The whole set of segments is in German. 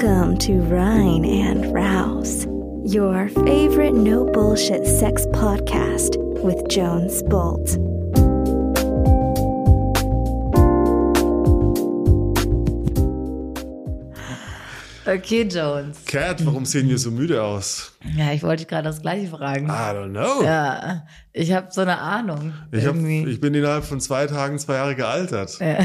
Welcome to Rhine and Rouse, your favorite no bullshit sex podcast with Jones Bolt. Okay, Jones. Cat, warum sehen wir so müde aus? Ja, ich wollte gerade das gleiche fragen. I don't know. Ja, ich habe so eine Ahnung. ich, hab, ich bin innerhalb von zwei Tagen zwei Jahre gealtert. ja.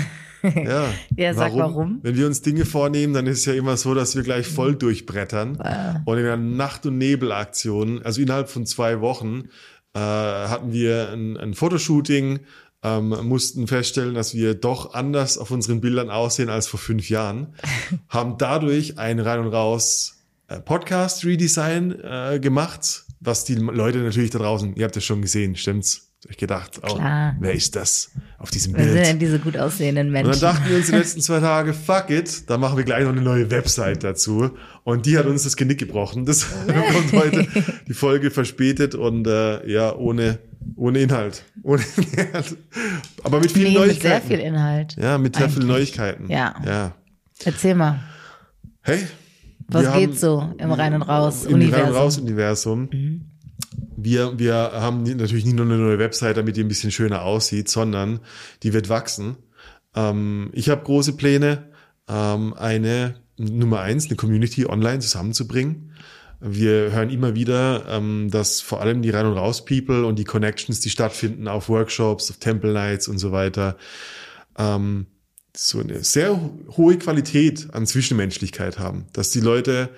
Ja, Ja, sag warum. Wenn wir uns Dinge vornehmen, dann ist es ja immer so, dass wir gleich voll durchbrettern. Und in einer Nacht- und Nebelaktion, also innerhalb von zwei Wochen, äh, hatten wir ein, ein Fotoshooting, ähm, mussten feststellen, dass wir doch anders auf unseren Bildern aussehen als vor fünf Jahren, haben dadurch ein Rein und Raus äh, Podcast Redesign äh, gemacht, was die Leute natürlich da draußen, ihr habt das schon gesehen, stimmt's? Hab Ich gedacht, oh, wer ist das auf diesem Wer sind Bild? denn diese gut aussehenden Und Menschen? dann dachten wir uns die letzten zwei Tage, fuck it, dann machen wir gleich noch eine neue Website dazu. Und die hat uns das Genick gebrochen. Das kommt heute die Folge verspätet und äh, ja, ohne, ohne Inhalt. Ohne Inhalt. Aber mit vielen nee, mit Neuigkeiten. sehr viel Inhalt. ja, mit sehr vielen. Neuigkeiten. Ja. ja. Erzähl mal, Hey. was geht so im Rein und Raus Im Rein- und Universum? Mhm. Wir, wir haben natürlich nicht nur eine neue Website, damit die ein bisschen schöner aussieht, sondern die wird wachsen. Ähm, ich habe große Pläne, ähm, eine Nummer eins, eine Community online zusammenzubringen. Wir hören immer wieder, ähm, dass vor allem die Rein- und Raus-People und die Connections, die stattfinden auf Workshops, auf Temple Nights und so weiter, ähm, so eine sehr hohe Qualität an Zwischenmenschlichkeit haben. Dass die Leute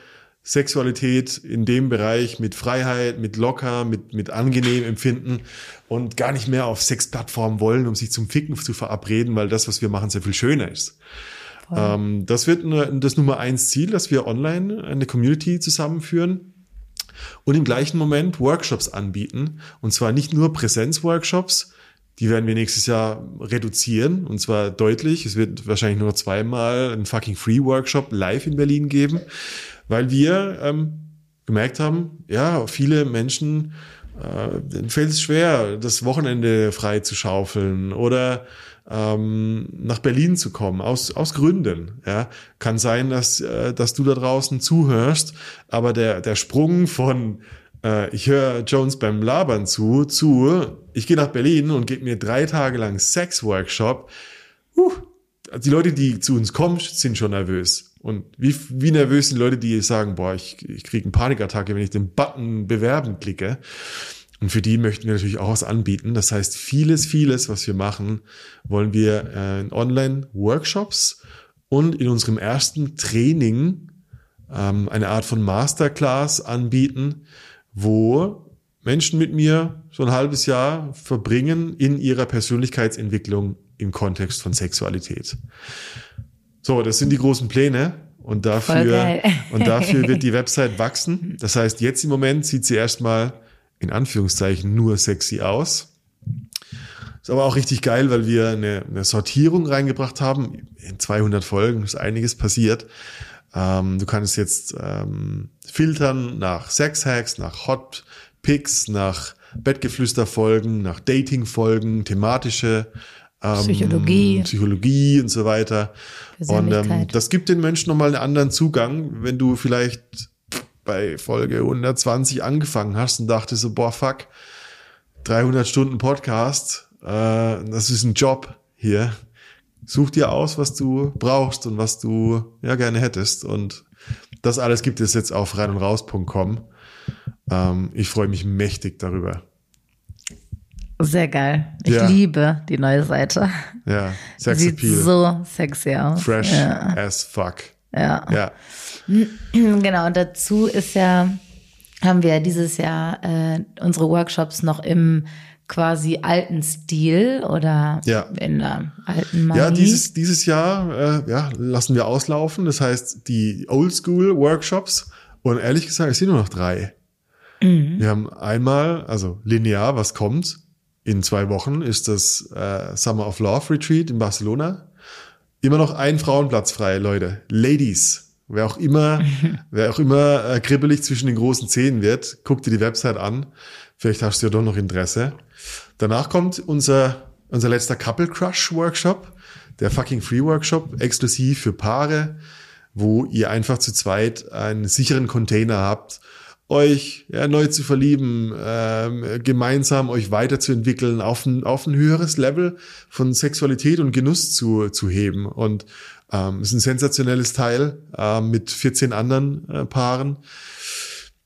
Sexualität in dem Bereich mit Freiheit, mit locker, mit, mit angenehm empfinden und gar nicht mehr auf Sexplattformen wollen, um sich zum Ficken zu verabreden, weil das, was wir machen, sehr viel schöner ist. Ähm, das wird das Nummer eins Ziel, dass wir online eine Community zusammenführen und im gleichen Moment Workshops anbieten. Und zwar nicht nur Präsenzworkshops, die werden wir nächstes Jahr reduzieren und zwar deutlich. Es wird wahrscheinlich nur zweimal einen fucking Free Workshop live in Berlin geben, weil wir ähm, gemerkt haben, ja, viele Menschen äh, denen fällt es schwer, das Wochenende frei zu schaufeln oder ähm, nach Berlin zu kommen, aus, aus Gründen. Ja. Kann sein, dass, äh, dass du da draußen zuhörst, aber der, der Sprung von äh, ich höre Jones beim Labern zu, zu, ich gehe nach Berlin und gebe mir drei Tage lang Sex-Workshop, uh, die Leute, die zu uns kommen, sind schon nervös. Und wie, wie nervös sind Leute, die sagen, boah, ich, ich kriege eine Panikattacke, wenn ich den Button bewerben klicke. Und für die möchten wir natürlich auch was anbieten. Das heißt, vieles, vieles, was wir machen, wollen wir äh, in Online-Workshops und in unserem ersten Training ähm, eine Art von Masterclass anbieten, wo Menschen mit mir so ein halbes Jahr verbringen in ihrer Persönlichkeitsentwicklung im Kontext von Sexualität. So, das sind die großen Pläne und dafür, und dafür wird die Website wachsen. Das heißt, jetzt im Moment sieht sie erstmal in Anführungszeichen nur sexy aus. Ist aber auch richtig geil, weil wir eine, eine Sortierung reingebracht haben. In 200 Folgen ist einiges passiert. Ähm, du kannst jetzt ähm, filtern nach Sex-Hacks, nach Hot Picks, nach Bettgeflüster-Folgen, nach Dating-Folgen, thematische ähm, Psychologie. Psychologie und so weiter. Und ähm, das gibt den Menschen nochmal einen anderen Zugang, wenn du vielleicht bei Folge 120 angefangen hast und dachtest so, boah, fuck, 300 Stunden Podcast, äh, das ist ein Job hier. Such dir aus, was du brauchst und was du ja gerne hättest. Und das alles gibt es jetzt auf rein und raus.com. Ähm, ich freue mich mächtig darüber. Sehr geil. Ich Ja. liebe die neue Seite. Ja, Sex Sieht Appeal. so sexy aus. Fresh Ja. as fuck. ja. Ja. Genau, und dazu ist ja, haben wir dieses Jahr äh, unsere Workshops noch im quasi alten Stil oder Ja. in der alten Magie. Ja, dieses, dieses Jahr äh, ja, lassen wir auslaufen. Das heißt, die Oldschool-Workshops und ehrlich gesagt, es sind nur noch drei. Wir haben einmal, also linear, was kommt. In zwei Wochen ist das äh, Summer of Love Retreat in Barcelona. Immer noch ein Frauenplatz frei, Leute. Ladies. Wer auch immer, wer auch immer äh, kribbelig zwischen den großen Zähnen wird, guck dir die Website an. Vielleicht hast du ja doch noch Interesse. Danach kommt unser, unser letzter Couple Crush Workshop, der fucking Free Workshop, exklusiv für Paare, wo ihr einfach zu zweit einen sicheren Container habt, euch ja, neu zu verlieben, ähm, gemeinsam euch weiterzuentwickeln, auf ein, auf ein höheres Level von Sexualität und Genuss zu, zu heben. Und ähm, ist ein sensationelles Teil äh, mit 14 anderen äh, Paaren.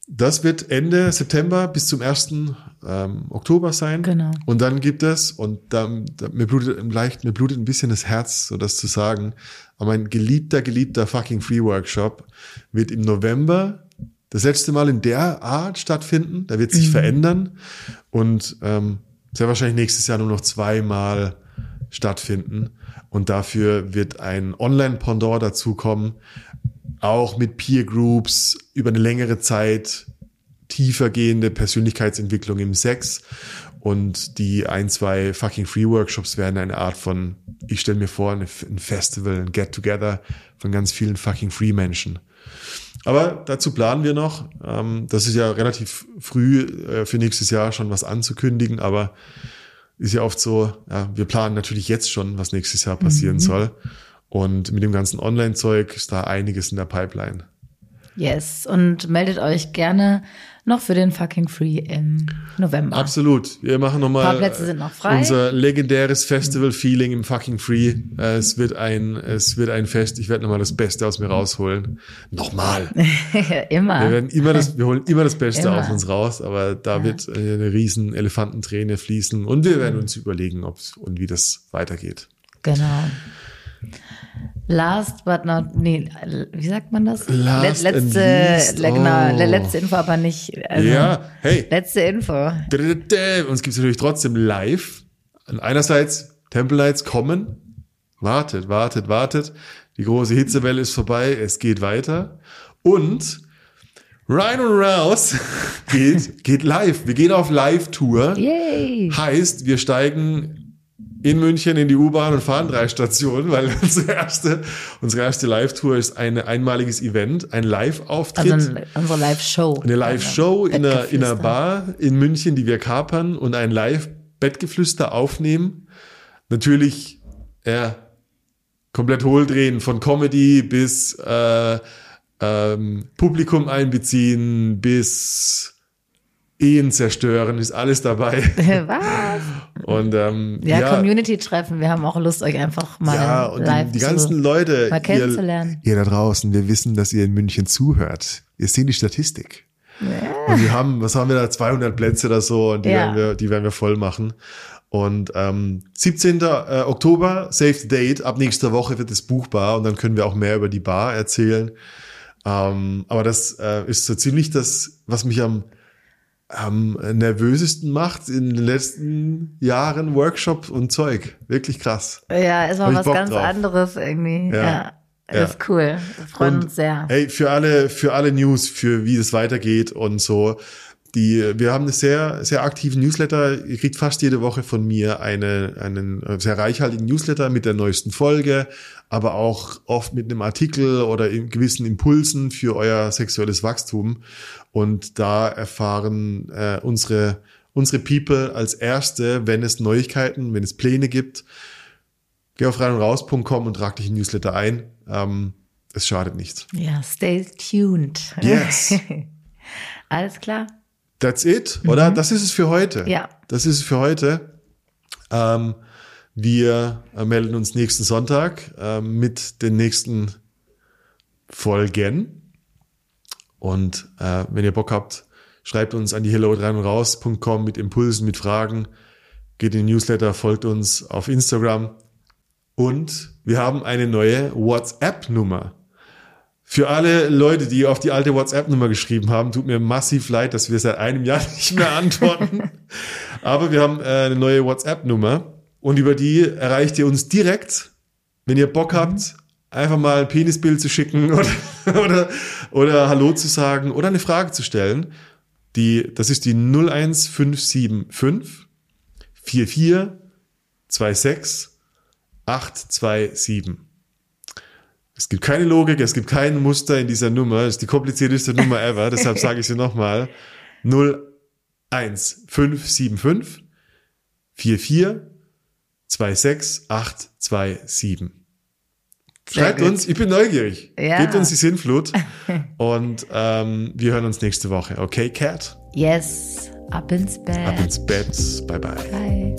Das wird Ende September bis zum 1. Ähm, Oktober sein. Genau. Und dann gibt es, und da, da, mir blutet leicht, mir blutet ein bisschen das Herz, so das zu sagen, aber mein geliebter, geliebter fucking Free Workshop wird im November das letzte Mal in der Art stattfinden. Da wird sich Mhm. verändern und ähm, sehr wahrscheinlich nächstes Jahr nur noch zweimal stattfinden. Und dafür wird ein Online-Pendant dazukommen, auch mit Peer Groups über eine längere Zeit tiefer gehende Persönlichkeitsentwicklung im Sex. Und die ein, zwei fucking Free Workshops werden eine Art von, ich stelle mir vor, ein Festival, ein Get-Together von ganz vielen fucking Free Menschen. Aber dazu planen wir noch. Ähm, das ist ja relativ früh äh, für nächstes Jahr schon was anzukündigen, aber ist ja oft so, ja, wir planen natürlich jetzt schon, was nächstes Jahr passieren soll. Und mit dem ganzen Online-Zeug ist da einiges in der Pipeline. Yes. Und meldet euch gerne noch für den fucking Free im November. Absolut. Wir machen nochmal Parkplätze sind noch frei. unser legendäres Festival-Feeling im fucking Free. Äh, Es wird ein, es wird ein Fest. Ich werde nochmal das Beste aus mir rausholen. Nochmal. Immer. Wir werden immer das, wir holen immer das Beste Immer. aus uns raus, aber da wird äh, eine riesen Elefantenträne fließen und wir werden uns überlegen, ob und wie das weitergeht. Genau. Last but not, nee, wie sagt man das? Last Le- and letzte, least, le- genau, oh. le- letzte Info, aber nicht, also, ja, hey, letzte Info. uns gibt's natürlich trotzdem live. Einerseits, Temple Nights kommen. Wartet, wartet, wartet. Die große Hitzewelle ist vorbei. Es geht weiter. Und Ryan und Rouse geht, geht live. Wir gehen auf Live-Tour. Yay! Heißt, wir steigen in München in die U-Bahn und fahren drei Stationen, weil unsere erste, unsere erste Live-Tour ist ein einmaliges Event, ein Live-Auftritt. Also unsere Live-Show. Eine Live-Show in einer, in einer. Bar in München, die wir kapern und ein Live-Bettgeflüster aufnehmen. Natürlich, ja, komplett hohldrehen von Comedy bis äh, ähm, Publikum einbeziehen bis Ehen zerstören, ist alles dabei. Was? Und ähm, Ja, ja, Community-Treffen. Wir haben auch Lust, euch einfach mal ja, und live die, die zu, ganzen Leute, mal kennenzulernen. Ihr, ihr da draußen, wir wissen, dass ihr in München zuhört. Wir sehen die Statistik. Und wir haben, was haben wir da, 200 Plätze oder so, und die, Ja. werden, wir, die werden wir voll machen. Und ähm, 17. äh, Oktober, Save the Date, ab nächster Woche wird es buchbar und dann können wir auch mehr über die Bar erzählen. Ähm, aber das äh, ist so ziemlich das, was mich am, am nervösesten macht in den letzten Jahren Workshop und Zeug. Wirklich krass. Ja, ist mal was Bock ganz drauf. anderes irgendwie. Ja. Ja. Ja. Ist cool. Freuen Und, uns sehr. Hey, für alle, für alle News, für wie es weitergeht und so. Die, wir haben eine sehr, sehr aktiven Newsletter. Ihr kriegt fast jede Woche von mir eine, einen äh, sehr reichhaltigen Newsletter mit der neuesten Folge, aber auch oft mit einem Artikel oder in gewissen Impulsen für euer sexuelles Wachstum. Und da erfahren äh, unsere, unsere People als erste, wenn es Neuigkeiten, wenn es Pläne gibt. Geh auf rein und raus.com und trag dich in Newsletter ein. Ähm, es schadet nichts. Ja, stay tuned. Yes. Alles klar. That's it, oder? Das ist es für heute. Mhm. Ja. Das ist es für heute. Ähm, wir äh, melden uns nächsten Sonntag ähm, mit den nächsten Folgen. Und äh, wenn ihr Bock habt, schreibt uns an die hello rein und raus.com mit Impulsen, mit Fragen. Geht in den Newsletter, folgt uns auf Instagram. Und wir haben eine neue WhatsApp-Nummer. Für alle Leute, die auf die alte WhatsApp-Nummer geschrieben haben, tut mir massiv leid, dass wir seit einem Jahr nicht mehr antworten. Aber wir haben äh, eine neue WhatsApp-Nummer und über die erreicht ihr uns direkt, wenn ihr Bock habt, einfach mal ein Penisbild zu schicken oder, oder, oder Hallo zu sagen oder eine Frage zu stellen. Die, das ist die 01575 44 26 827. Es gibt keine Logik, es gibt kein Muster in dieser Nummer. Es ist die komplizierteste Nummer ever. Deshalb sage ich sie nochmal. 01575 44 26 827. Schreibt uns, ich bin neugierig. Ja. Gebt uns die Sinnflut. Und ähm, wir hören uns nächste Woche. Okay, Cat? Yes, ab ins Bett. Ab ins Bett. Bye, bye. Bye.